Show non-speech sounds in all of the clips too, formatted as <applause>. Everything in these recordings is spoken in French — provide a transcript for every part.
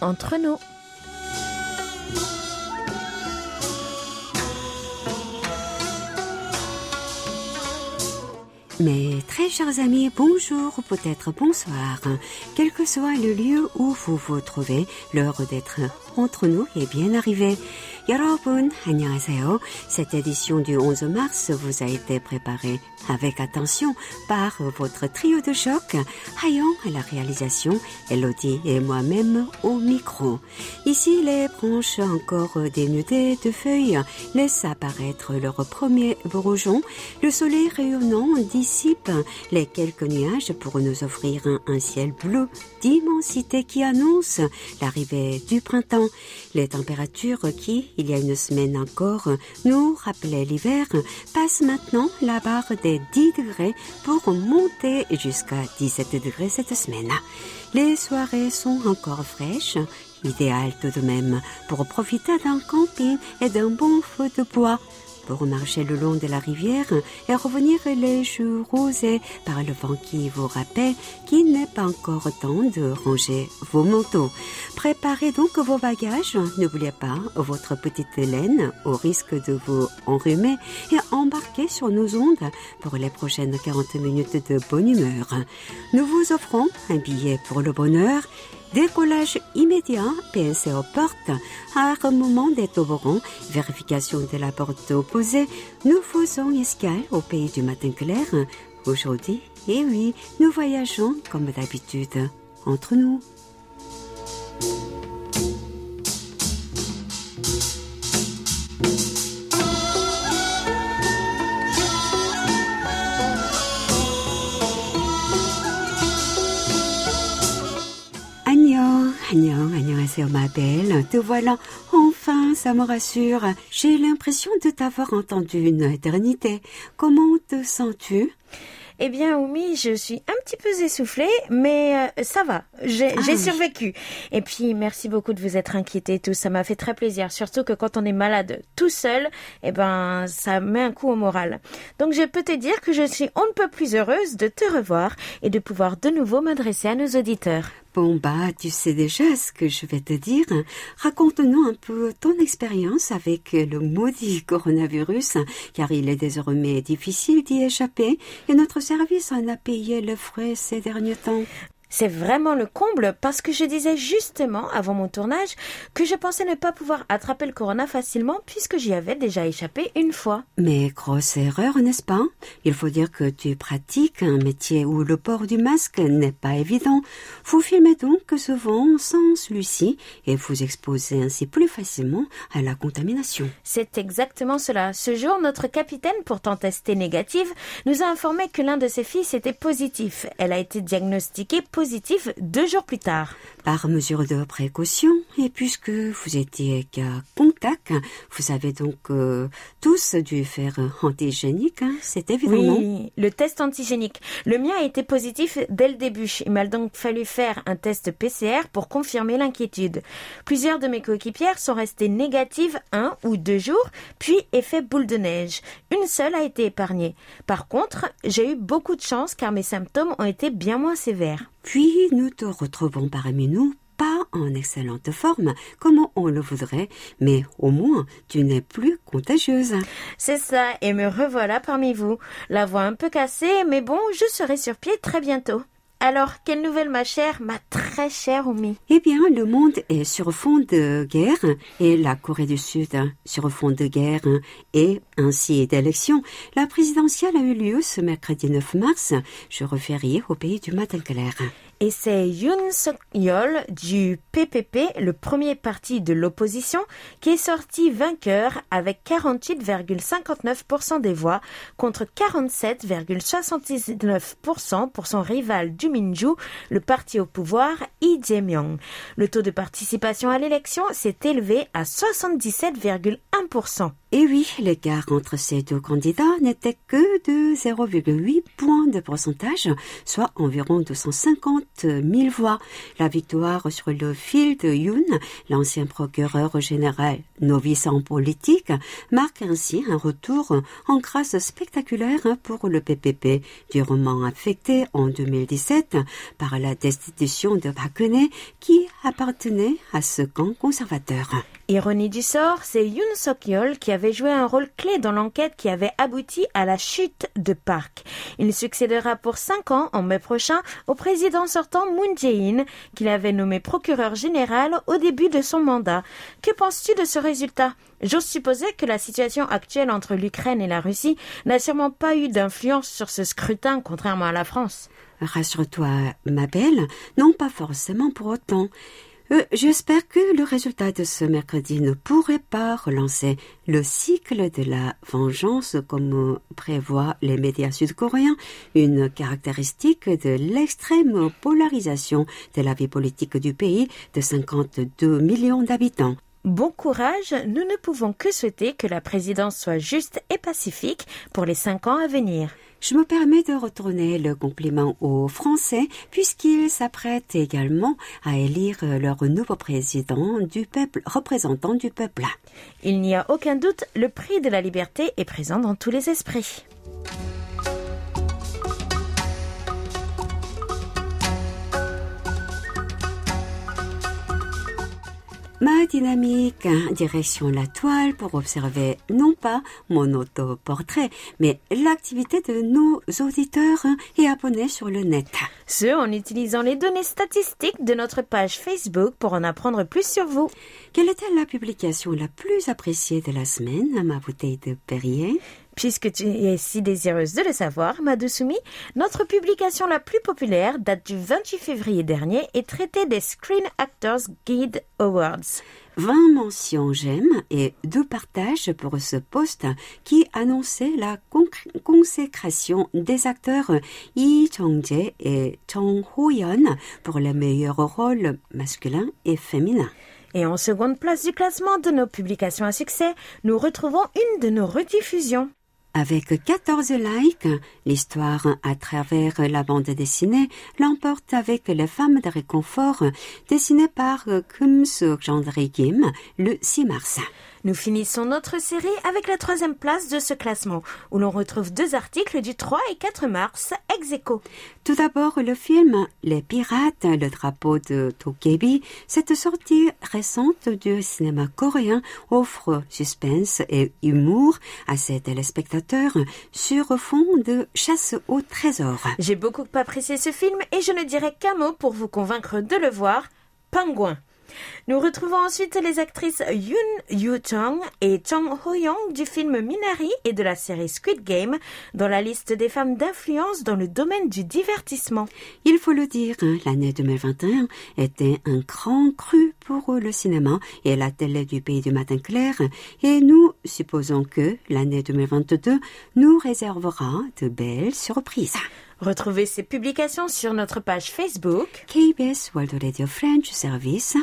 entre nous. Mes très chers amis, bonjour ou peut-être bonsoir. Quel que soit le lieu où vous vous trouvez, l'heure d'être entre nous est bien arrivée. 여러분, 안녕하세요. Cette édition du 11 mars vous a été préparée avec attention par votre trio de choc, Hayon à la réalisation, Elodie et moi-même au micro. Ici, les branches encore dénudées de feuilles laissent apparaître leurs premiers bourgeons. Le soleil rayonnant dissipe les quelques nuages pour nous offrir un, ciel bleu d'immensité qui annonce l'arrivée du printemps. Les températures qui, il y a une semaine encore, nous rappelaient l'hiver, passent maintenant la barre des 10 degrés pour monter jusqu'à 17 degrés cette semaine. Les soirées sont encore fraîches, idéales tout de même pour profiter d'un camping et d'un bon feu de bois pour marcher le long de la rivière et revenir les joues rosés par le vent qui vous rappelle qu'il n'est pas encore temps de ranger vos manteaux. Préparez donc vos bagages, n'oubliez pas votre petite laine au risque de vous enrhumer et embarquez sur nos ondes pour les prochaines 40 minutes de bonne humeur. Nous vous offrons un billet pour le bonheur Décollage immédiat, PNC aux portes, armement des toboggans, vérification de la porte opposée, nous faisons escale au pays du matin clair. Aujourd'hui, et oui, nous voyageons comme d'habitude, entre nous. Agnon, 안녕하세요, ma belle. Te voilà. Enfin, ça me rassure. J'ai l'impression de t'avoir entendu une éternité. Comment te sens-tu? Eh bien, Oumi, je suis un petit peu essoufflée, mais euh, ça va. J'ai ah survécu. Et puis, merci beaucoup de vous être inquiété tout. Ça m'a fait très plaisir. Surtout que quand on est malade tout seul, eh ben, ça met un coup au moral. Donc, je peux te dire que je suis on ne peut plus heureuse de te revoir et de pouvoir de nouveau m'adresser à nos auditeurs. Bon bah, tu sais déjà ce que je vais te dire. Raconte-nous un peu ton expérience avec le maudit coronavirus, car il est désormais difficile d'y échapper, et notre service en a payé le frais ces derniers temps. C'est vraiment le comble parce que je disais justement avant mon tournage que je pensais ne pas pouvoir attraper le corona facilement puisque j'y avais déjà échappé une fois. Mais grosse erreur, n'est-ce pas? Il faut dire que tu pratiques un métier où le port du masque n'est pas évident. Vous filmez donc souvent sans celui-ci et vous exposez ainsi plus facilement à la contamination. C'est exactement cela. Ce jour, notre capitaine, pourtant testée négative, nous a informé que l'un de ses fils était positif. Elle a été diagnostiquée positif deux jours plus tard. Par mesure de précaution, et puisque vous étiez contact, vous avez donc euh, tous dû faire antigénique, hein, c'est évident. Oui, le test antigénique. Le mien a été positif dès le début. Il m'a donc fallu faire un test PCR pour confirmer l'inquiétude. Plusieurs de mes coéquipières sont restées négatives un ou deux jours, puis effet boule de neige. Une seule a été épargnée. Par contre, j'ai eu beaucoup de chance car mes symptômes ont été bien moins sévères. Puis nous te retrouvons parmi nous pas en excellente forme, comme on le voudrait, mais au moins tu n'es plus contagieuse. C'est ça, et me revoilà parmi vous. La voix un peu cassée, mais bon, je serai sur pied très bientôt. Alors, quelle nouvelle, ma chère, ma très chère Oumi Eh bien, le monde est sur fond de guerre et la Corée du Sud sur fond de guerre et ainsi d'élections. La présidentielle a eu lieu ce mercredi 9 mars. Je reféris au pays du matin clair. Et c'est Yoon Suk-yeol du PPP, le premier parti de l'opposition, qui est sorti vainqueur avec 48,59% des voix contre 47,79% pour son rival du Minju, le parti au pouvoir, Lee Jae-myung. Le taux de participation à l'élection s'est élevé à 77,1%. Et oui, l'écart entre ces deux candidats n'était que de 0,8 points de pourcentage, soit environ 250 000 voix. La victoire sur le fil de Yoon, l'ancien procureur général novice en politique, marque ainsi un retour en grâce spectaculaire pour le PPP, durement affecté en 2017 par la destitution de Bakune qui appartenait à ce camp conservateur. Ironie du sort, c'est Yoon Suk-yeol qui avait joué un rôle clé dans l'enquête qui avait abouti à la chute de Park. Il succédera pour cinq ans en mai prochain au président sortant Moon Jae-in, qu'il avait nommé procureur général au début de son mandat. Que penses-tu de ce résultat? J'ose supposer que la situation actuelle entre l'Ukraine et la Russie n'a sûrement pas eu d'influence sur ce scrutin, contrairement à la France. Rassure-toi, ma belle, non pas forcément pour autant. Euh, j'espère que le résultat de ce mercredi ne pourrait pas relancer le cycle de la vengeance comme prévoient les médias sud-coréens, une caractéristique de l'extrême polarisation de la vie politique du pays de 52 millions d'habitants. Bon courage, nous ne pouvons que souhaiter que la présidence soit juste et pacifique pour les cinq ans à venir. Je me permets de retourner le compliment aux Français puisqu'ils s'apprêtent également à élire leur nouveau président du peuple, représentant du peuple. Il n'y a aucun doute, le prix de la liberté est présent dans tous les esprits. Ma dynamique, direction la toile pour observer non pas mon autoportrait, mais l'activité de nos auditeurs et abonnés sur le net. Ce en utilisant les données statistiques de notre page Facebook pour en apprendre plus sur vous. Quelle était la publication la plus appréciée de la semaine, ma bouteille de Perrier? Puisque tu es si désireuse de le savoir, Madusumi, notre publication la plus populaire date du 28 février dernier et traitait des Screen Actors Guide Awards. 20 mentions j'aime et deux partages pour ce poste qui annonçait la consécration des acteurs Yi Chong-jae et Chong Ho-yeon pour les meilleurs rôles masculins et féminins. Et en seconde place du classement de nos publications à succès, nous retrouvons une de nos rediffusions. Avec 14 likes, l'histoire à travers la bande dessinée l'emporte avec Les femmes de réconfort, dessinée par Kim Suk Kim le 6 mars. Nous finissons notre série avec la troisième place de ce classement, où l'on retrouve deux articles du 3 et 4 mars ex aequo. Tout d'abord, le film Les Pirates, le drapeau de Tokebi. Cette sortie récente du cinéma coréen offre suspense et humour à ses téléspectateurs sur fond de chasse au trésor. J'ai beaucoup apprécié ce film et je ne dirai qu'un mot pour vous convaincre de le voir. Pingouin. Nous retrouvons ensuite les actrices Yoon Yoo-chong et Chong Ho-young du film Minari et de la série Squid Game dans la liste des femmes d'influence dans le domaine du divertissement. Il faut le dire, hein, l'année 2021 était un grand cru pour le cinéma et la télé du pays du matin clair et nous supposons que l'année 2022 nous réservera de belles surprises. Retrouvez ces publications sur notre page Facebook KBS World Radio French Service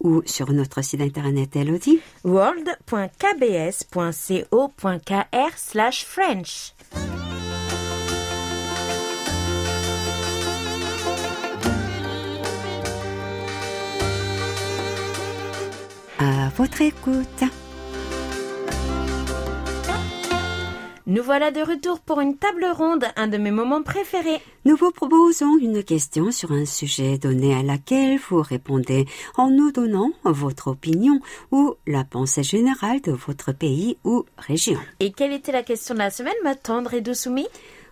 ou sur notre site internet Elodie world.kbs.co.kr slash French. À votre écoute. Nous voilà de retour pour une table ronde, un de mes moments préférés. Nous vous proposons une question sur un sujet donné à laquelle vous répondez en nous donnant votre opinion ou la pensée générale de votre pays ou région. Et quelle était la question de la semaine, ma tendre et douce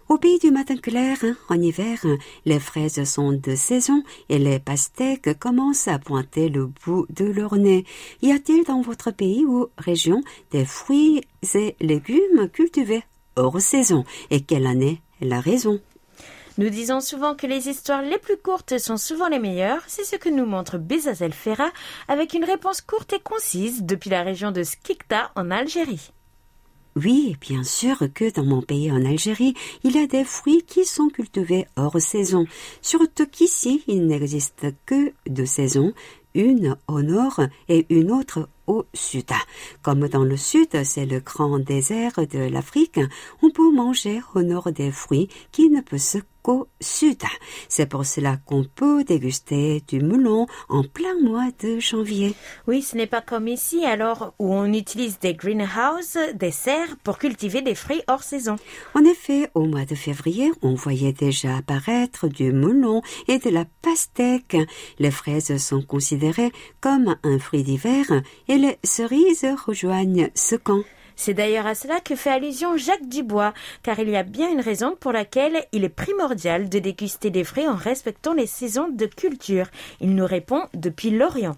au pays du matin clair, en hiver, les fraises sont de saison et les pastèques commencent à pointer le bout de leur nez. Y a-t-il dans votre pays ou région des fruits et légumes cultivés hors saison? Et quelle année la raison? Nous disons souvent que les histoires les plus courtes sont souvent les meilleures. C'est ce que nous montre Bezazel Ferra avec une réponse courte et concise depuis la région de Skikta en Algérie. Oui, bien sûr que dans mon pays en Algérie, il y a des fruits qui sont cultivés hors saison. Surtout qu'ici, il n'existe que deux saisons, une au nord et une autre au sud. Comme dans le sud, c'est le grand désert de l'Afrique, on peut manger au nord des fruits qui ne peuvent se qu'au sud. C'est pour cela qu'on peut déguster du melon en plein mois de janvier. Oui, ce n'est pas comme ici, alors où on utilise des greenhouses, des serres pour cultiver des fruits hors saison. En effet, au mois de février, on voyait déjà apparaître du melon et de la pastèque. Les fraises sont considérées comme un fruit d'hiver et les cerises rejoignent ce camp. C'est d'ailleurs à cela que fait allusion Jacques Dubois, car il y a bien une raison pour laquelle il est primordial de déguster des fruits en respectant les saisons de culture. Il nous répond depuis l'Orient.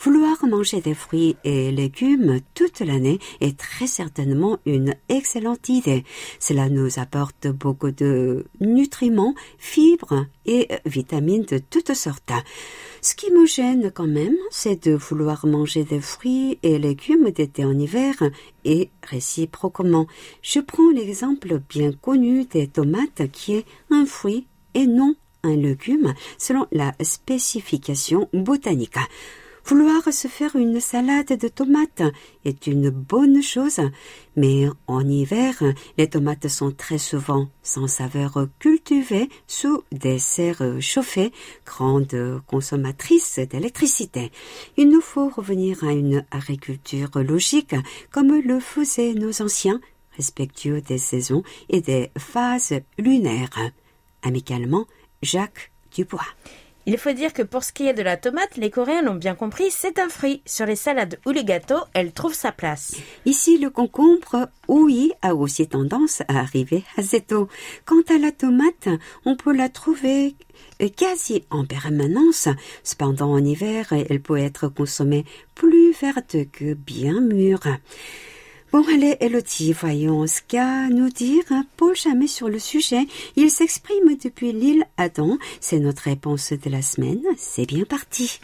Vouloir manger des fruits et légumes toute l'année est très certainement une excellente idée. Cela nous apporte beaucoup de nutriments, fibres et vitamines de toutes sortes. Ce qui me gêne quand même, c'est de vouloir manger des fruits et légumes d'été en hiver et réciproquement. Je prends l'exemple bien connu des tomates qui est un fruit et non un légume selon la spécification botanique. Vouloir se faire une salade de tomates est une bonne chose, mais en hiver, les tomates sont très souvent sans saveur cultivées sous des serres chauffées, grandes consommatrices d'électricité. Il nous faut revenir à une agriculture logique comme le faisaient nos anciens, respectueux des saisons et des phases lunaires. Amicalement, Jacques Dubois. Il faut dire que pour ce qui est de la tomate, les Coréens l'ont bien compris, c'est un fruit. Sur les salades ou les gâteaux, elle trouve sa place. Ici, le concombre, oui, a aussi tendance à arriver assez tôt. Quant à la tomate, on peut la trouver quasi en permanence. Cependant, en hiver, elle peut être consommée plus verte que bien mûre. Bon, allez, Elodie, voyons ce qu'a nous dire Paul Jamais sur le sujet. Il s'exprime depuis l'île Adam. C'est notre réponse de la semaine. C'est bien parti.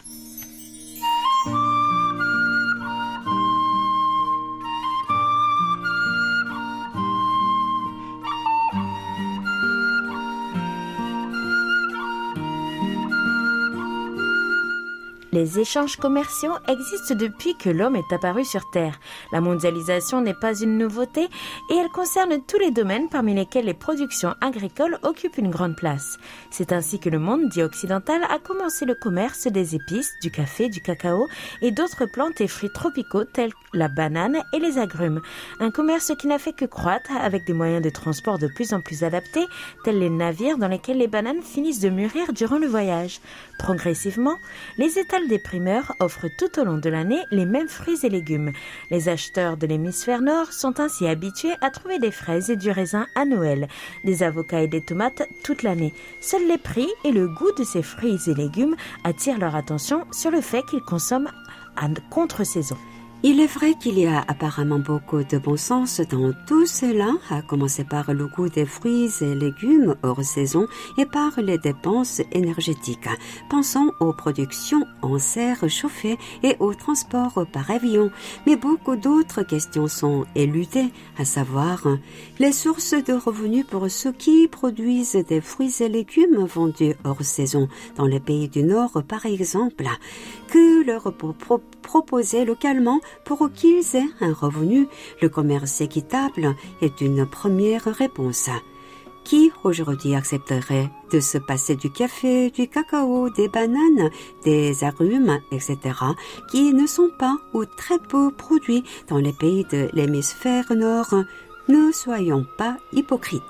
Les échanges commerciaux existent depuis que l'homme est apparu sur Terre. La mondialisation n'est pas une nouveauté et elle concerne tous les domaines parmi lesquels les productions agricoles occupent une grande place. C'est ainsi que le monde dit occidental a commencé le commerce des épices, du café, du cacao et d'autres plantes et fruits tropicaux tels la banane et les agrumes. Un commerce qui n'a fait que croître avec des moyens de transport de plus en plus adaptés, tels les navires dans lesquels les bananes finissent de mûrir durant le voyage. Progressivement, les étals des primeurs offrent tout au long de l'année les mêmes fruits et légumes. Les acheteurs de l'hémisphère nord sont ainsi habitués à trouver des fraises et du raisin à Noël, des avocats et des tomates toute l'année. Seuls les prix et le goût de ces fruits et légumes attirent leur attention sur le fait qu'ils consomment à contre-saison. Il est vrai qu'il y a apparemment beaucoup de bon sens dans tout cela, à commencer par le goût des fruits et légumes hors saison et par les dépenses énergétiques. Pensons aux productions en serre chauffée et au transport par avion. Mais beaucoup d'autres questions sont éludées, à savoir les sources de revenus pour ceux qui produisent des fruits et légumes vendus hors saison dans les pays du Nord, par exemple. Que leur proposer localement pour qu'ils aient un revenu. Le commerce équitable est une première réponse. Qui aujourd'hui accepterait de se passer du café, du cacao, des bananes, des agrumes, etc., qui ne sont pas ou très peu produits dans les pays de l'hémisphère nord? Ne soyons pas hypocrites.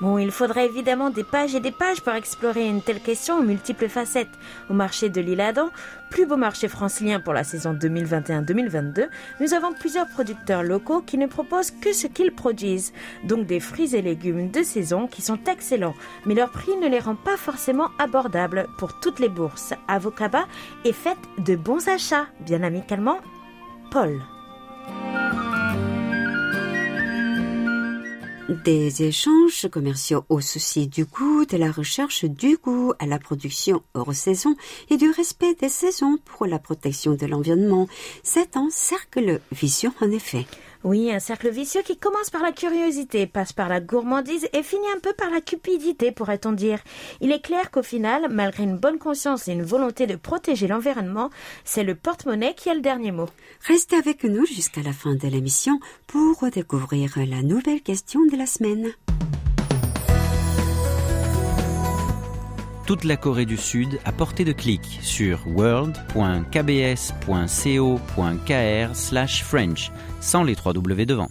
Bon, il faudrait évidemment des pages et des pages pour explorer une telle question aux multiples facettes. Au marché de l'île Adam, plus beau marché francilien pour la saison 2021-2022, nous avons plusieurs producteurs locaux qui ne proposent que ce qu'ils produisent, donc des fruits et légumes de saison qui sont excellents, mais leur prix ne les rend pas forcément abordables pour toutes les bourses. Avocaba est faite de bons achats, bien amicalement. Paul. Des échanges commerciaux au souci du goût, de la recherche du goût à la production hors saison et du respect des saisons pour la protection de l'environnement. C'est un cercle vicieux en effet. Oui, un cercle vicieux qui commence par la curiosité, passe par la gourmandise et finit un peu par la cupidité, pourrait-on dire. Il est clair qu'au final, malgré une bonne conscience et une volonté de protéger l'environnement, c'est le porte-monnaie qui a le dernier mot. Restez avec nous jusqu'à la fin de l'émission pour découvrir la nouvelle question de la semaine. Toute la Corée du Sud à portée de clic sur world.kbs.co.kr/french sans les trois W devant.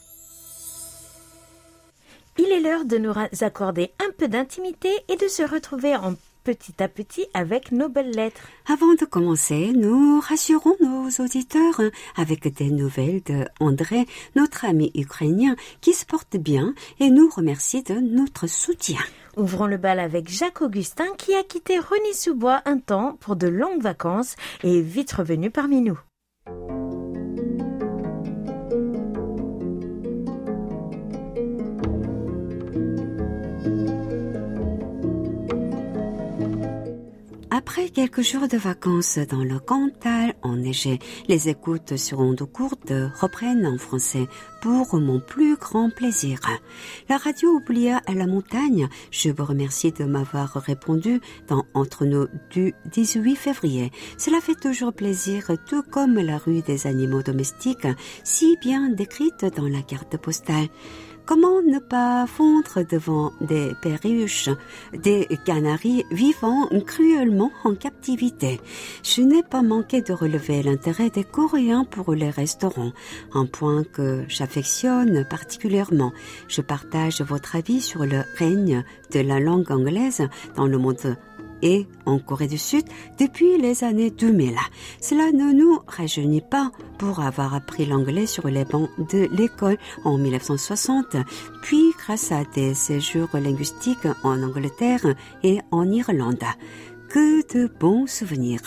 Il est l'heure de nous accorder un peu d'intimité et de se retrouver en petit à petit avec nos belles lettres. Avant de commencer, nous rassurons nos auditeurs avec des nouvelles de André, notre ami ukrainien, qui se porte bien et nous remercie de notre soutien. Ouvrons le bal avec Jacques Augustin qui a quitté Rony-sous-Bois un temps pour de longues vacances et est vite revenu parmi nous. Après quelques jours de vacances dans le Cantal enneigé, les écoutes sur ondes courtes reprennent en français pour mon plus grand plaisir. La radio oublia à la montagne, je vous remercie de m'avoir répondu dans Entre nous du 18 février. Cela fait toujours plaisir, tout comme la rue des animaux domestiques, si bien décrite dans la carte postale. Comment ne pas fondre devant des perruches, des canaris vivant cruellement en captivité? Je n'ai pas manqué de relever l'intérêt des Coréens pour les restaurants, un point que j'affectionne particulièrement. Je partage votre avis sur le règne de la langue anglaise dans le monde et en Corée du Sud depuis les années 2000. Cela ne nous rajeunit pas pour avoir appris l'anglais sur les bancs de l'école en 1960, puis grâce à des séjours linguistiques en Angleterre et en Irlande. Que de bons souvenirs.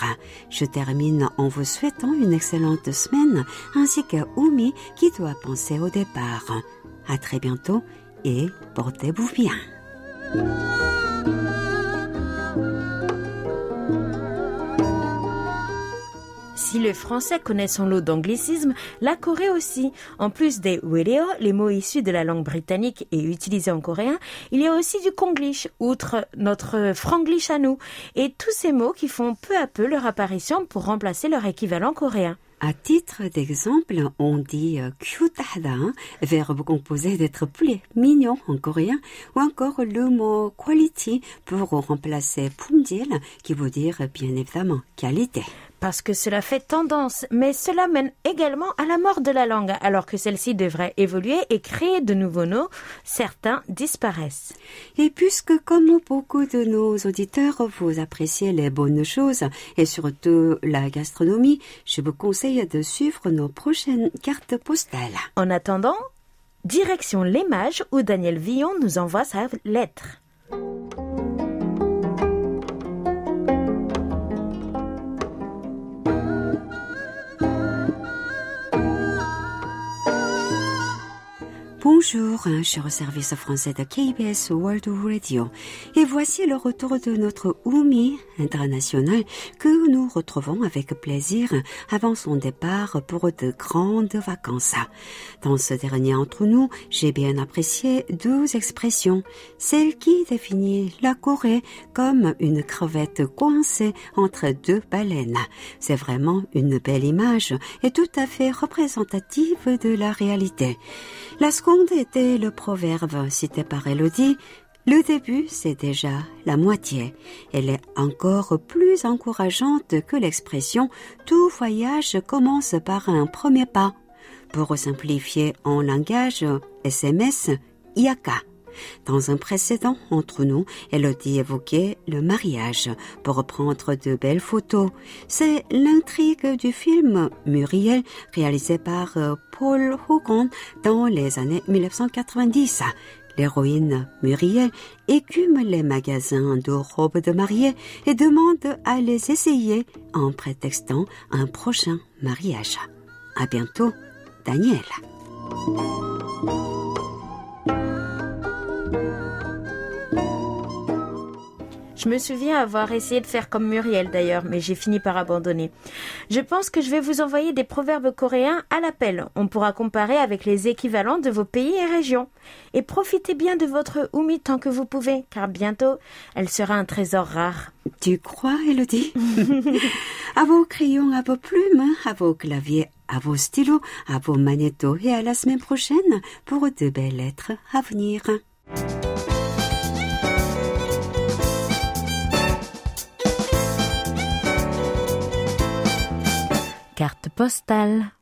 Je termine en vous souhaitant une excellente semaine ainsi qu'à Oumi qui doit penser au départ. À très bientôt et portez-vous bien. Si le français connaît son lot d'anglicismes, la Corée aussi. En plus des radio, les mots issus de la langue britannique et utilisés en coréen, il y a aussi du konglish, outre notre franglish à nous, et tous ces mots qui font peu à peu leur apparition pour remplacer leur équivalent coréen. À titre d'exemple, on dit cute verbe composé d'être plus mignon en coréen, ou encore le mot quality pour remplacer pumjil, qui veut dire bien évidemment qualité parce que cela fait tendance, mais cela mène également à la mort de la langue, alors que celle-ci devrait évoluer et créer de nouveaux mots, certains disparaissent. Et puisque, comme beaucoup de nos auditeurs, vous appréciez les bonnes choses et surtout la gastronomie, je vous conseille de suivre nos prochaines cartes postales. En attendant, direction Les Mages où Daniel Villon nous envoie sa lettre. Bonjour, cher service français de KBS World Radio. Et voici le retour de notre Oumi international que nous retrouvons avec plaisir avant son départ pour de grandes vacances. Dans ce dernier entre nous, j'ai bien apprécié deux expressions. Celle qui définit la Corée comme une crevette coincée entre deux baleines. C'est vraiment une belle image et tout à fait représentative de la réalité. La seconde était le proverbe cité par Elodie. Le début, c'est déjà la moitié. Elle est encore plus encourageante que l'expression tout voyage commence par un premier pas. Pour simplifier en langage SMS, Yaka. Dans un précédent entre nous, Elodie évoquait le mariage pour prendre de belles photos. C'est l'intrigue du film Muriel réalisé par euh, Paul Hogan dans les années 1990. L'héroïne Muriel écume les magasins de robes de mariée et demande à les essayer en prétextant un prochain mariage. À bientôt, Daniel. Je me souviens avoir essayé de faire comme Muriel d'ailleurs, mais j'ai fini par abandonner. Je pense que je vais vous envoyer des proverbes coréens à l'appel. On pourra comparer avec les équivalents de vos pays et régions. Et profitez bien de votre Oumi tant que vous pouvez, car bientôt, elle sera un trésor rare. Tu crois, Elodie? <laughs> À vos crayons, à vos plumes, à vos claviers, à vos stylos, à vos magnétos et à la semaine prochaine pour de belles lettres à venir. Carte postale.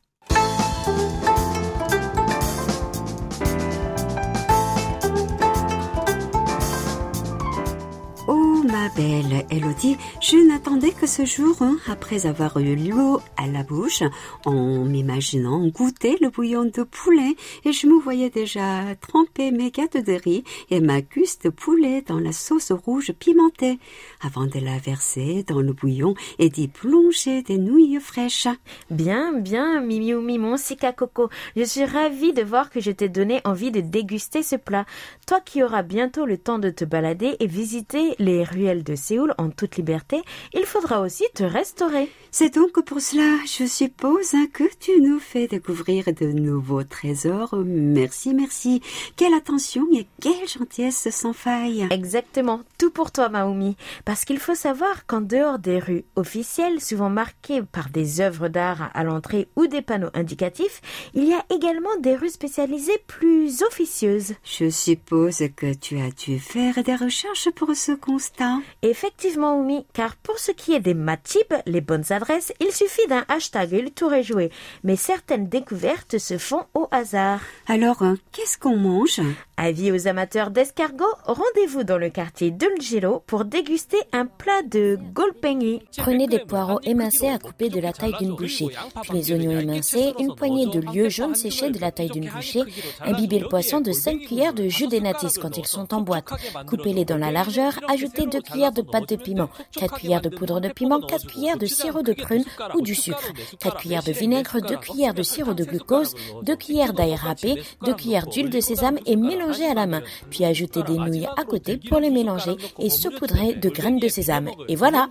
Ma belle Elodie, je n'attendais que ce jour, hein, après avoir eu l'eau à la bouche, en m'imaginant goûter le bouillon de poulet, et je me voyais déjà tremper mes gâteaux de riz et ma cuisse de poulet dans la sauce rouge pimentée, avant de la verser dans le bouillon et d'y plonger des nouilles fraîches. Bien, bien, Mimi ou Mimon, Sika Coco. Je suis ravie de voir que je t'ai donné envie de déguster ce plat. Toi qui auras bientôt le temps de te balader et visiter les rues de Séoul en toute liberté, il faudra aussi te restaurer. C'est donc pour cela, je suppose, hein, que tu nous fais découvrir de nouveaux trésors. Merci, merci. Quelle attention et quelle gentillesse sans faille. Exactement, tout pour toi, Maoumi. Parce qu'il faut savoir qu'en dehors des rues officielles, souvent marquées par des œuvres d'art à l'entrée ou des panneaux indicatifs, il y a également des rues spécialisées plus officieuses. Je suppose que tu as dû faire des recherches pour ce constat. Effectivement, Oumi, car pour ce qui est des matib, les bonnes adresses, il suffit d'un hashtag et le tour est joué. Mais certaines découvertes se font au hasard. Alors, euh, qu'est-ce qu'on mange? Avis aux amateurs d'escargots, rendez-vous dans le quartier de pour déguster un plat de golpengi. Prenez des poireaux émincés à couper de la taille d'une bouchée, puis les oignons émincés, une poignée de lieux jaunes séchés de la taille d'une bouchée, imbibez le poisson de 5 cuillères de jus d'énatis quand ils sont en boîte. Coupez-les dans la largeur, ajoutez 2 cuillères de pâte de piment, 4 cuillères de poudre de piment, 4 cuillères de sirop de prune ou du sucre, 4 cuillères de vinaigre, 2 cuillères de sirop de glucose, 2 cuillères d'ail râpé, 2 cuillères d'huile de sésame et mélangez à la main. Puis ajoutez des nouilles à côté pour les mélanger et saupoudrer de graines de sésame. Et voilà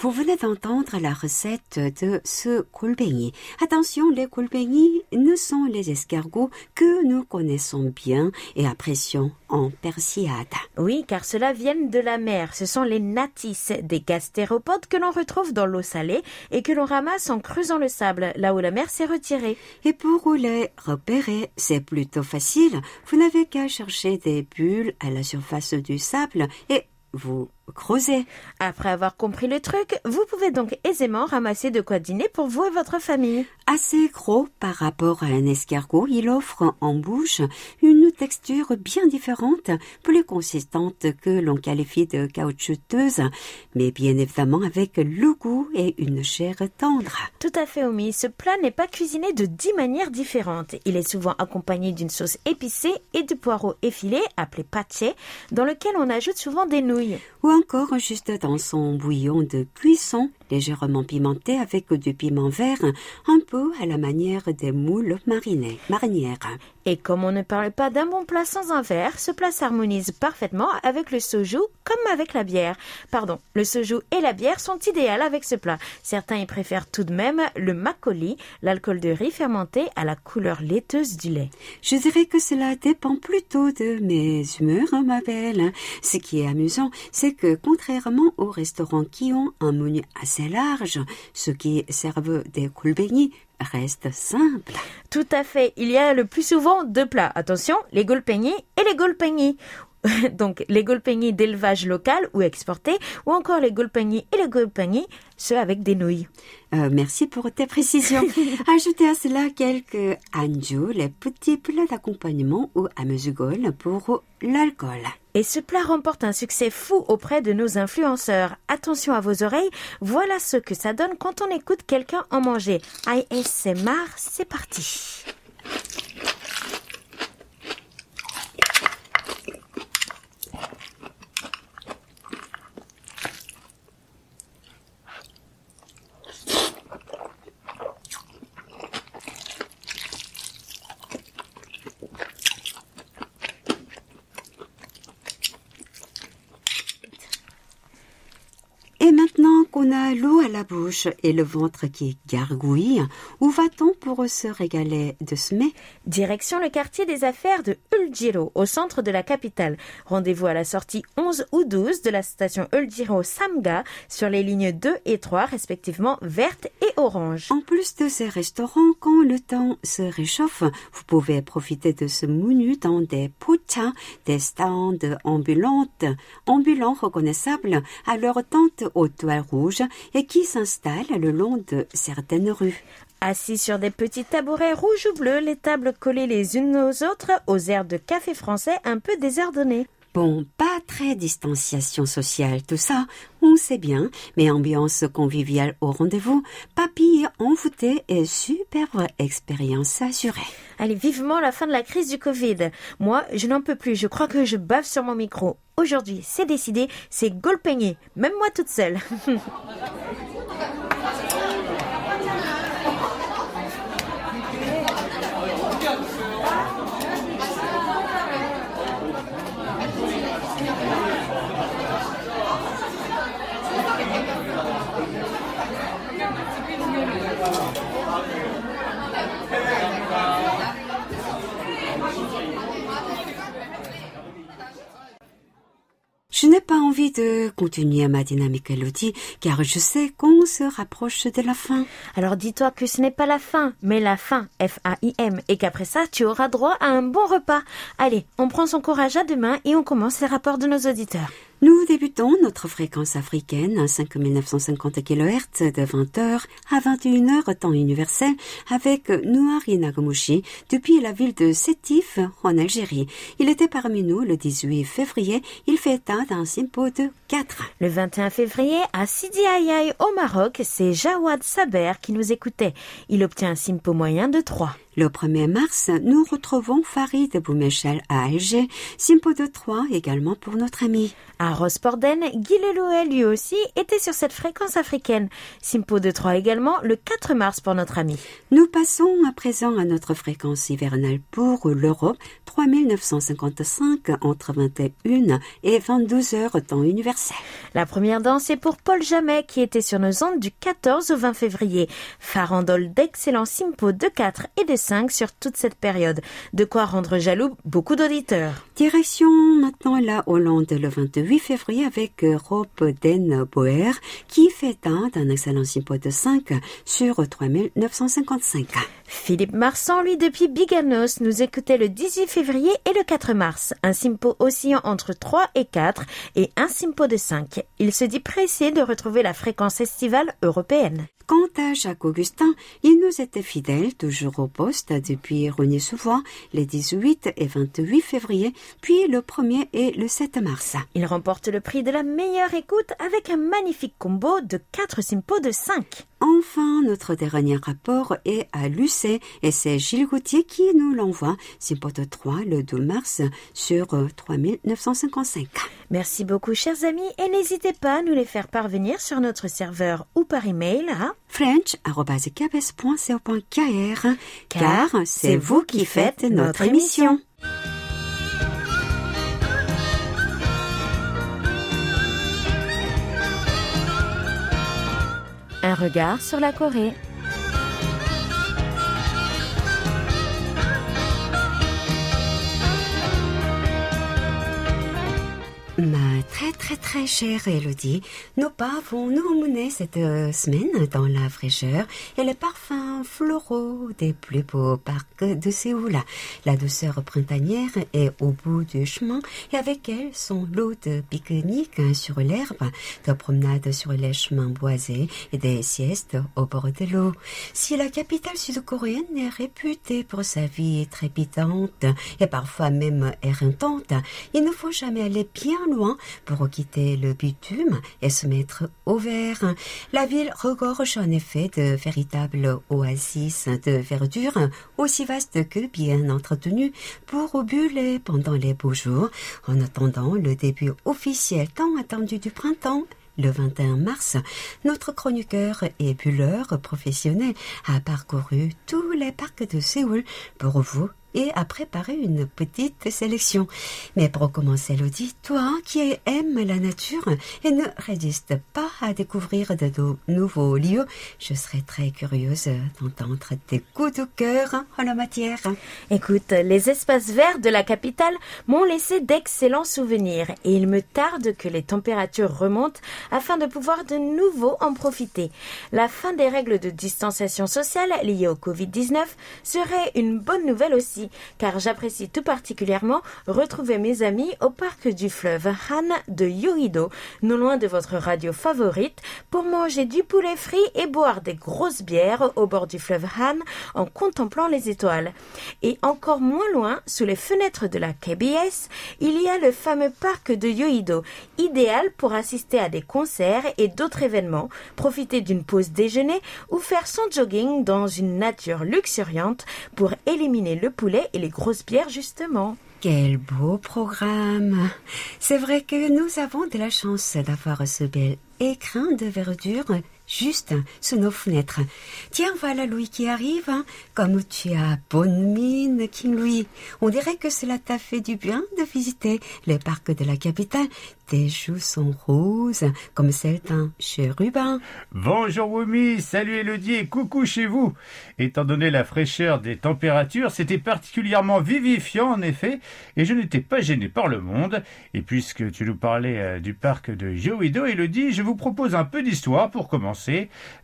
vous venez d'entendre la recette de ce kolbengi. Attention, les kolbengi ne sont les escargots que nous connaissons bien et apprécions en Persiade. Oui, car cela viennent de la mer. Ce sont les natis, des gastéropodes que l'on retrouve dans l'eau salée et que l'on ramasse en creusant le sable, là où la mer s'est retirée. Et pour les repérer, c'est plutôt facile. Vous n'avez qu'à chercher des bulles à la surface du sable et vous creusez. Après avoir compris le truc, vous pouvez donc aisément ramasser de quoi dîner pour vous et votre famille. Assez gros par rapport à un escargot, il offre en bouche une texture bien différente, plus consistante que l'on qualifie de caoutchouteuse, mais bien évidemment avec le goût et une chair tendre. Tout à fait, Omi. Ce plat n'est pas cuisiné de dix manières différentes. Il est souvent accompagné d'une sauce épicée et de poireaux effilés, appelés paché, dans lequel on ajoute souvent des nouilles encore juste dans son bouillon de cuisson, légèrement pimenté avec du piment vert, un peu à la manière des moules marinés, marinières. Et comme on ne parle pas d'un bon plat sans un verre, ce plat s'harmonise parfaitement avec le soju comme avec la bière. Pardon, le soju et la bière sont idéales avec ce plat. Certains y préfèrent tout de même le makgeolli, l'alcool de riz fermenté à la couleur laiteuse du lait. Je dirais que cela dépend plutôt de mes humeurs, ma belle. Ce qui est amusant, c'est que contrairement aux restaurants qui ont un menu assez large, ceux qui servent des kulbeni reste simple. Tout à fait. Il y a le plus souvent deux plats. Attention, les golpeignis et les golpeignis. <laughs> Donc les golpeignis d'élevage local ou exportés, ou encore les golpeignis et les golpeignis, ceux avec des nouilles. Euh, merci pour tes précisions. <laughs> Ajoutez à cela quelques anju, les petits plats d'accompagnement ou amezugol pour l'alcool. Et ce plat remporte un succès fou auprès de nos influenceurs. Attention à vos oreilles, voilà ce que ça donne quand on écoute quelqu'un en manger. ASMR, c'est parti. On a l'eau à la bouche et le ventre qui gargouille, où va-t-on pour se régaler de ce mets Direction le quartier des affaires de Uljiro, au centre de la capitale. Rendez-vous à la sortie 11 ou 12 de la station Uljiro Samga sur les lignes 2 et 3 respectivement verte et orange. En plus de ces restaurants, quand le temps se réchauffe, vous pouvez profiter de ce menu dans des pucha, des stands ambulantes, ambulants reconnaissables à leur tente aux toiles rouges rouges et qui s'installent le long de certaines rues. Assis sur des petits tabourets rouges ou bleus, les tables collées les unes aux autres, aux airs de café français un peu désordonnés. Bon, pas très distanciation sociale, tout ça, on sait bien, mais ambiance conviviale au rendez-vous, papille envoûté et superbe expérience assurée. Allez, vivement la fin de la crise du Covid. Moi, je n'en peux plus, je crois que je bave sur mon micro. Aujourd'hui, c'est décidé, c'est Golpeigné, même moi toute seule. <laughs> Je n'ai pas envie de continuer ma dynamique Elodie, car je sais qu'on se rapproche de la fin. Alors dis-toi que ce n'est pas la fin, mais la fin, F-A-I-M, et qu'après ça, tu auras droit à un bon repas. Allez, on prend son courage à deux mains et on commence les rapports de nos auditeurs. Nous débutons notre fréquence africaine à 5950 kHz de 20h à 21h temps universel avec Nouari Nagomushi depuis la ville de Sétif en Algérie. Il était parmi nous le 18 février. Il fait état d'un simpo de 4. Le 21 février, à Sidi Ayaï au Maroc, c'est Jawad Saber qui nous écoutait. Il obtient un simpo moyen de 3. Le 1er mars, nous retrouvons Farid Boumechel à Alger, Simpo de 3 également pour notre ami. À Rosporden, Guy Lelouet lui aussi était sur cette fréquence africaine. Simpo de 3 également le 4 mars pour notre ami. Nous passons à présent à notre fréquence hivernale pour l'Europe, 3955 entre 21 et 22 heures temps universel. La première danse est pour Paul Jamet qui était sur nos ondes du 14 au 20 février. Farandole d'excellents Simpo de 4 et de 5 sur toute cette période. De quoi rendre jaloux beaucoup d'auditeurs. Direction maintenant la Hollande le 28 février avec Rob Den Boer qui fait un d'un excellent simpo de 5 sur 3955. Philippe Marsan, lui, depuis Biganos, nous écoutait le 18 février et le 4 mars. Un simpo oscillant entre 3 et 4 et un simpo de 5. Il se dit pressé de retrouver la fréquence estivale européenne. Quant à Jacques Augustin, il nous était fidèle, toujours au poste, depuis Rogny-sous-Voie, les 18 et 28 février, puis le 1er et le 7 mars. Il remporte le prix de la meilleure écoute avec un magnifique combo de 4 simpos de 5. Enfin, notre dernier rapport est à Lucé et c'est Gilles Gauthier qui nous l'envoie, simpo de 3 le 2 mars sur 3955. Merci beaucoup, chers amis, et n'hésitez pas à nous les faire parvenir sur notre serveur ou par email à french.cabes.co.kr car c'est vous qui faites notre émission. Un regard sur la Corée. Ma très très très chère Elodie, nos pas vont nous emmener cette euh, semaine dans la fraîcheur et les parfums floraux des plus beaux parcs de Séoul. La douceur printanière est au bout du chemin et avec elle son lot de pique-nique sur l'herbe, de promenades sur les chemins boisés et des siestes au bord de l'eau. Si la capitale sud-coréenne est réputée pour sa vie trépidante et parfois même éreintante, il ne faut jamais aller bien loin pour quitter le bitume et se mettre au vert. La ville regorge en effet de véritables oasis de verdure aussi vastes que bien entretenues pour buller pendant les beaux jours en attendant le début officiel tant attendu du printemps le 21 mars, notre chroniqueur et bulleur professionnel a parcouru tous les parcs de Séoul pour vous et a préparé une petite sélection. Mais pour commencer, Elodie, toi qui aimes la nature et ne résiste pas à découvrir de, nouveaux lieux, je serais très curieuse d'entendre tes coups de cœur en la matière. Écoute, les espaces verts de la capitale m'ont laissé d'excellents souvenirs et il me tarde que les températures remontent afin de pouvoir de nouveau en profiter. La fin des règles de distanciation sociale liées au Covid-19 serait une bonne nouvelle aussi car j'apprécie tout particulièrement retrouver mes amis au parc du fleuve Han de Yoido, non loin de votre radio favorite, pour manger du poulet frit et boire des grosses bières au bord du fleuve Han en contemplant les étoiles. Et encore moins loin, sous les fenêtres de la KBS, il y a le fameux parc de Yoido, idéal pour assister à des concerts et d'autres événements, profiter d'une pause déjeuner ou faire son jogging dans une nature luxuriante pour éliminer le poulet et les grosses bières justement. Quel beau programme. C'est vrai que nous avons de la chance d'avoir ce bel écrin de verdure juste sous nos fenêtres. Tiens, voilà Louis qui arrive. Hein. Comme tu as bonne mine, Kim Louis. On dirait que cela t'a fait du bien de visiter les parcs de la capitale. Tes joues sont roses, comme celles d'un chérubin. Bonjour Wumi, salut Elodie et coucou chez vous. Étant donné la fraîcheur des températures, c'était particulièrement vivifiant en effet, et je n'étais pas gêné par le monde. Et puisque tu nous parlais euh, du parc de Yoido, Elodie, je vous propose un peu d'histoire pour commencer.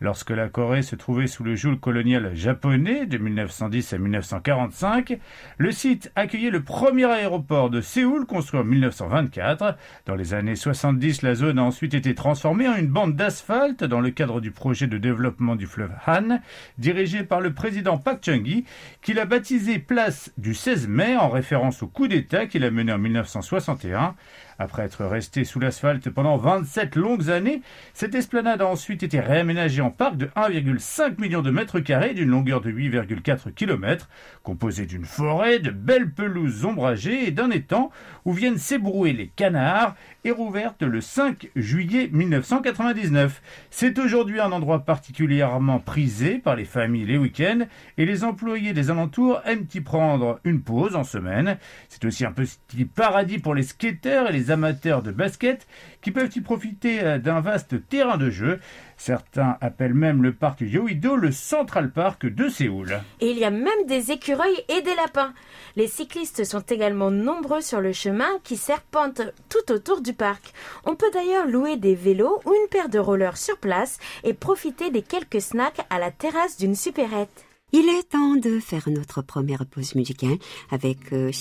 Lorsque la Corée se trouvait sous le joug colonial japonais de 1910 à 1945, le site accueillait le premier aéroport de Séoul construit en 1924. Dans les années 70, la zone a ensuite été transformée en une bande d'asphalte dans le cadre du projet de développement du fleuve Han, dirigé par le président Park Chung-hee, qui l'a baptisé place du 16 mai en référence au coup d'État qu'il a mené en 1961. Après être resté sous l'asphalte pendant 27 longues années, cette esplanade a ensuite été réaménagée en parc de 1,5 million de mètres carrés d'une longueur de 8,4 km, composée d'une forêt, de belles pelouses ombragées et d'un étang où viennent s'ébrouer les canards et rouverte le 5 juillet 1999. C'est aujourd'hui un endroit particulièrement prisé par les familles les week-ends et les employés des alentours aiment y prendre une pause en semaine. C'est aussi un petit paradis pour les skateurs et les amateurs de basket qui peuvent y profiter euh, d'un vaste terrain de jeu. Certains appellent même le parc Yoido le Central Park de Séoul. Et il y a même des écureuils et des lapins. Les cyclistes sont également nombreux sur le chemin qui serpente tout autour du parc. On peut d'ailleurs louer des vélos ou une paire de rollers sur place et profiter des quelques snacks à la terrasse d'une supérette. Il est temps de faire notre première pause musicale avec euh,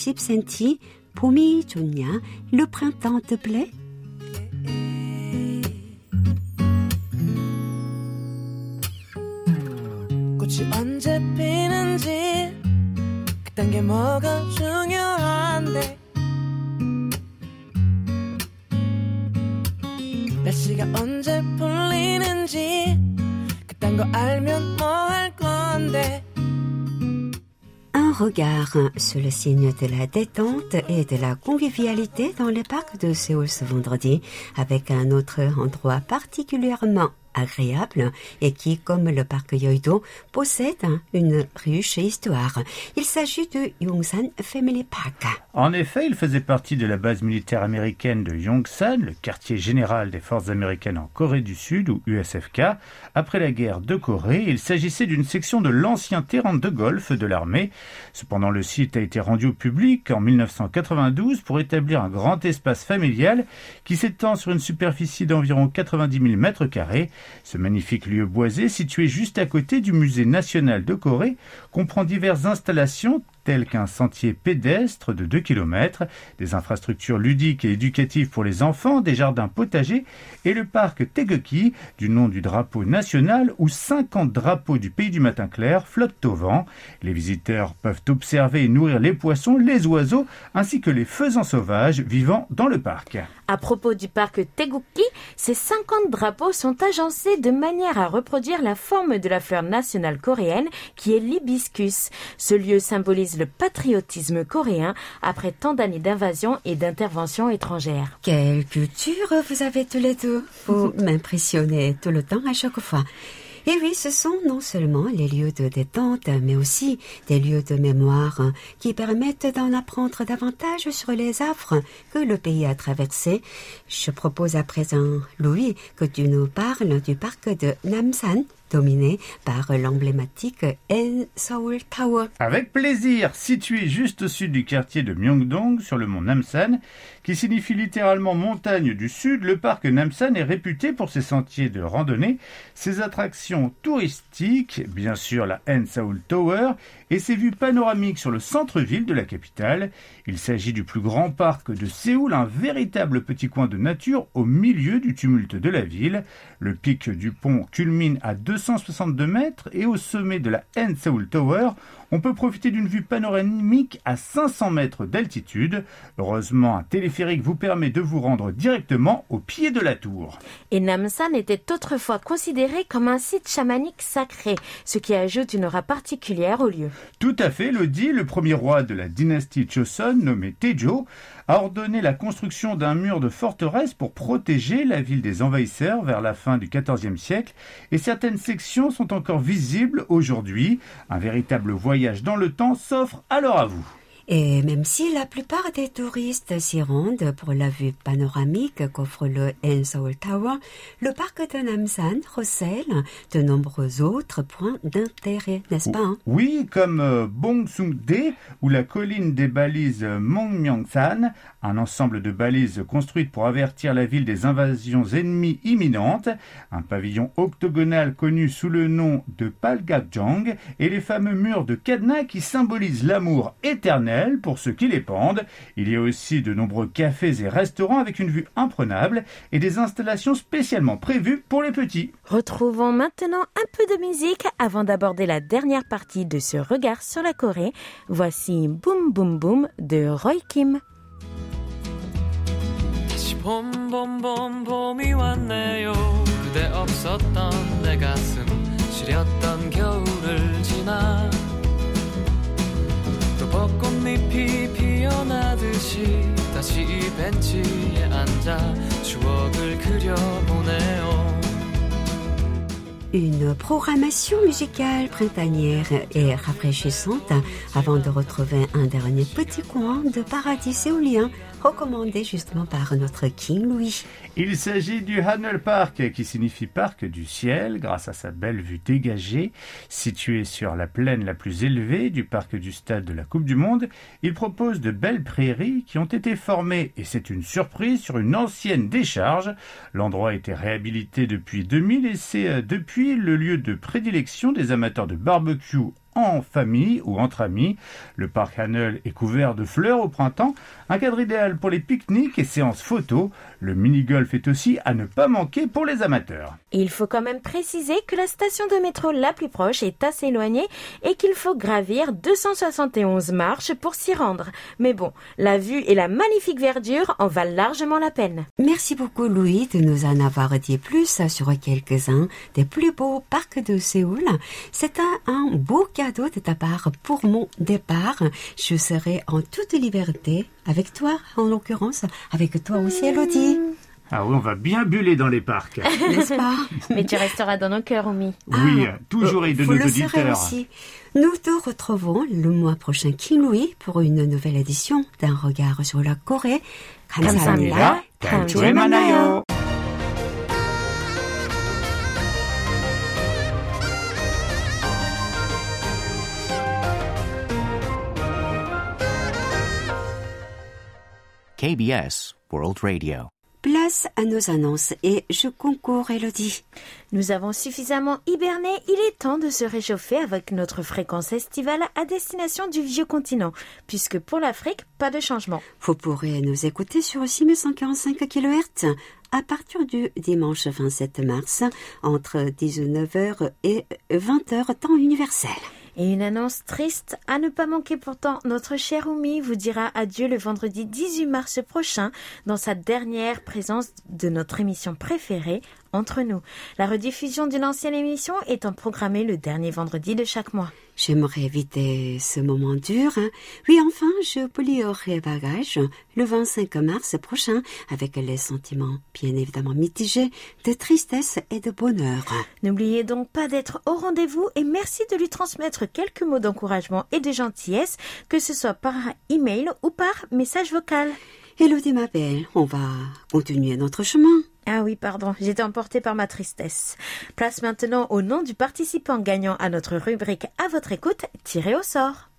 Pomi Junya, le printemps te plaît 꽃이 언제 피는지 그딴 게 뭐가 중요한데 날씨가 언제 풀리는지 그딴 거 알면 뭐 할 건데 regard sur le signe de la détente et de la convivialité dans les parcs de Séoul ce vendredi, avec un autre endroit particulièrement agréable et qui, comme le parc Yoido, possède une riche histoire. Il s'agit de Yongsan Family Park. En effet, il faisait partie de la base militaire américaine de Yongsan, le quartier général des forces américaines en Corée du Sud, ou USFK. Après la guerre de Corée, il s'agissait d'une section de l'ancien terrain de golf de l'armée. Cependant, le site a été rendu au public en 1992 pour établir un grand espace familial qui s'étend sur une superficie d'environ 90 000 mètres carrés. Ce magnifique lieu boisé, situé juste à côté du Musée national de Corée, comprend diverses installations tels qu'un sentier pédestre de 2 km, des infrastructures ludiques et éducatives pour les enfants, des jardins potagers et le parc Tegeki, du nom du drapeau national, où 50 drapeaux du pays du matin clair flottent au vent. Les visiteurs peuvent observer et nourrir les poissons, les oiseaux, ainsi que les faisans sauvages vivant dans le parc. À propos du parc Teguki, ces 50 drapeaux sont agencés de manière à reproduire la forme de la fleur nationale coréenne qui est l'hibiscus. Ce lieu symbolise le patriotisme coréen après tant d'années d'invasion et d'intervention étrangère. Quelle culture vous avez tous les deux? Vous <laughs> m'impressionnez tout le temps à chaque fois. Et oui, ce sont non seulement les lieux de détente, mais aussi des lieux de mémoire qui permettent d'en apprendre davantage sur les affres que le pays a traversés. Je propose à présent, Louis, que tu nous parles du parc de Namsan dominé par l'emblématique N Tower. Avec plaisir, situé juste au sud du quartier de Myeongdong, sur le mont Namsan, qui signifie littéralement montagne du sud, le parc Namsan est réputé pour ses sentiers de randonnée, ses attractions touristiques, bien sûr la N Seoul Tower, et ses vues panoramiques sur le centre-ville de la capitale. Il s'agit du plus grand parc de Séoul, un véritable petit coin de nature au milieu du tumulte de la ville. Le pic du pont culmine à 262 mètres et au sommet de la N Seoul Tower, on peut profiter d'une vue panoramique à 500 mètres d'altitude. Heureusement, un téléphérique vous permet de vous rendre directement au pied de la tour. Et Namsan était autrefois considéré comme un site chamanique sacré, ce qui ajoute une aura particulière au lieu. Tout à fait, Lodi, le premier roi de la dynastie Choson, nommé Tejo, a ordonné la construction d'un mur de forteresse pour protéger la ville des envahisseurs vers la fin du XIVe siècle, et certaines sections sont encore visibles aujourd'hui. Un véritable voyage dans le temps s'offre alors à vous. Et même si la plupart des touristes s'y rendent pour la vue panoramique qu'offre le Seoul Tower, le parc de Namsan recèle de nombreux autres points d'intérêt, n'est-ce pas hein? Oui, comme euh, Bongsung-dae ou la colline des balises Mongmyongsan, un ensemble de balises construites pour avertir la ville des invasions ennemies imminentes, un pavillon octogonal connu sous le nom de Palgakjong et les fameux murs de cadenas qui symbolisent l'amour éternel pour ceux qui les pendent. Il y a aussi de nombreux cafés et restaurants avec une vue imprenable et des installations spécialement prévues pour les petits. Retrouvons maintenant un peu de musique avant d'aborder la dernière partie de ce regard sur la Corée. Voici Boom Boom Boom de Roy Kim. 다시 봄봄봄 봄이 왔네요 그대 없었던 내 가슴 시렸던 겨울을 지나 또 벚꽃잎이 피어나듯이 다시 이 벤치에 앉아 추억을 그려보네요 Une programmation musicale printanière et rafraîchissante avant de retrouver un dernier petit coin de paradis séoulien recommandé justement par notre King Louis. Il s'agit du Hanel Park, qui signifie parc du ciel, grâce à sa belle vue dégagée. Situé sur la plaine la plus élevée du parc du stade de la Coupe du Monde, il propose de belles prairies qui ont été formées, et c'est une surprise, sur une ancienne décharge. L'endroit a été réhabilité depuis 2000 et c'est euh, depuis le lieu de prédilection des amateurs de barbecue en famille ou entre amis. Le parc Hanel est couvert de fleurs au printemps, un cadre idéal pour les pique-niques et séances photos. Le mini-golf est aussi à ne pas manquer pour les amateurs. Il faut quand même préciser que la station de métro la plus proche est assez éloignée et qu'il faut gravir 271 marches pour s'y rendre. Mais bon, la vue et la magnifique verdure en valent largement la peine. Merci beaucoup Louis de nous en avoir dit plus sur quelques-uns des plus beaux parcs de Séoul. C'est un, un beau cadeau de ta part pour mon départ. Je serai en toute liberté avec toi, en l'occurrence, avec toi aussi Elodie. Ah oui, on va bien buller dans les parcs. <laughs> N'est-ce pas Mais tu resteras dans nos cœurs, Oumi. Oui, Ah, toujours et de vous nos le serez auditeurs. aussi. Nous te retrouvons le mois prochain, King Louis, pour une nouvelle édition d'un regard sur la Corée. 감사합니다. KBS World Radio. Place à nos annonces et je concours, Elodie. Nous avons suffisamment hiberné, il est temps de se réchauffer avec notre fréquence estivale à destination du vieux continent, puisque pour l'Afrique, pas de changement. Vous pourrez nous écouter sur 6145 kHz à partir du dimanche 27 mars entre 19h et 20h temps universel. Et une annonce triste à ne pas manquer pourtant, notre cher Oumi vous dira adieu le vendredi 18 mars prochain dans sa dernière présence de notre émission préférée, Entre nous. La rediffusion d'une ancienne émission étant programmée le dernier vendredi de chaque mois. J'aimerais éviter ce moment dur. hein. Oui, enfin, je polierai bagages le 25 mars prochain avec les sentiments bien évidemment mitigés de tristesse et de bonheur. N'oubliez donc pas d'être au rendez-vous et merci de lui transmettre quelques mots d'encouragement et de gentillesse, que ce soit par email ou par message vocal. Elodie, ma belle, on va continuer notre chemin. Ah oui, pardon, j'étais emportée par ma tristesse. Place maintenant au nom du participant gagnant à notre rubrique à votre écoute, tiré au sort.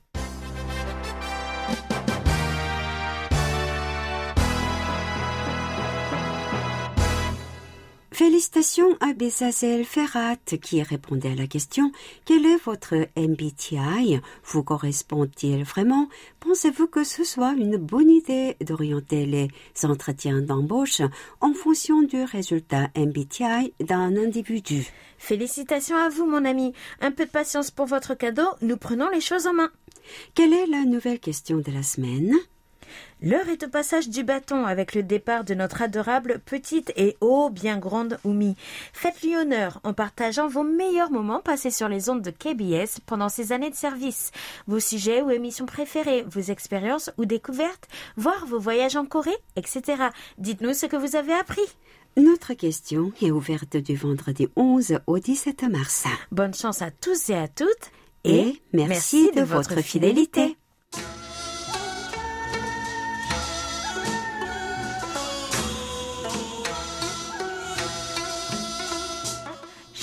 Félicitations à Bezazel Ferrat qui répondait à la question Quel est votre MBTI Vous correspond-il vraiment? Pensez-vous que ce soit une bonne idée d'orienter les entretiens d'embauche en fonction du résultat MBTI d'un individu? Félicitations à vous, mon ami. Un peu de patience pour votre cadeau. Nous prenons les choses en main. Quelle est la nouvelle question de la semaine? L'heure est au passage du bâton avec le départ de notre adorable petite et ô bien grande Oumi. Faites-lui honneur en partageant vos meilleurs moments passés sur les ondes de KBS pendant ces années de service, vos sujets ou émissions préférées, vos expériences ou découvertes, voire vos voyages en Corée, etc. Dites-nous ce que vous avez appris. Notre question est ouverte du vendredi 11 au 17 mars. Bonne chance à tous et à toutes et, merci, de, votre fidélité.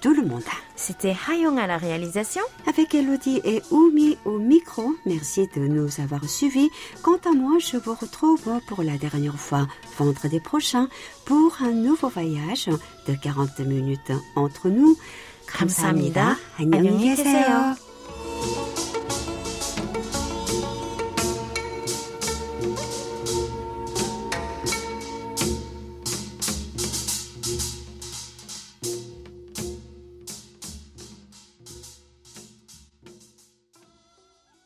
tout le monde. C'était Hayong à la réalisation. Avec Elodie et Oumi au micro, merci de nous avoir suivis. Quant à moi, je vous retrouve pour la dernière fois vendredi prochain pour un nouveau voyage de 40 minutes entre nous. 감사합니다. 안녕히 계세요.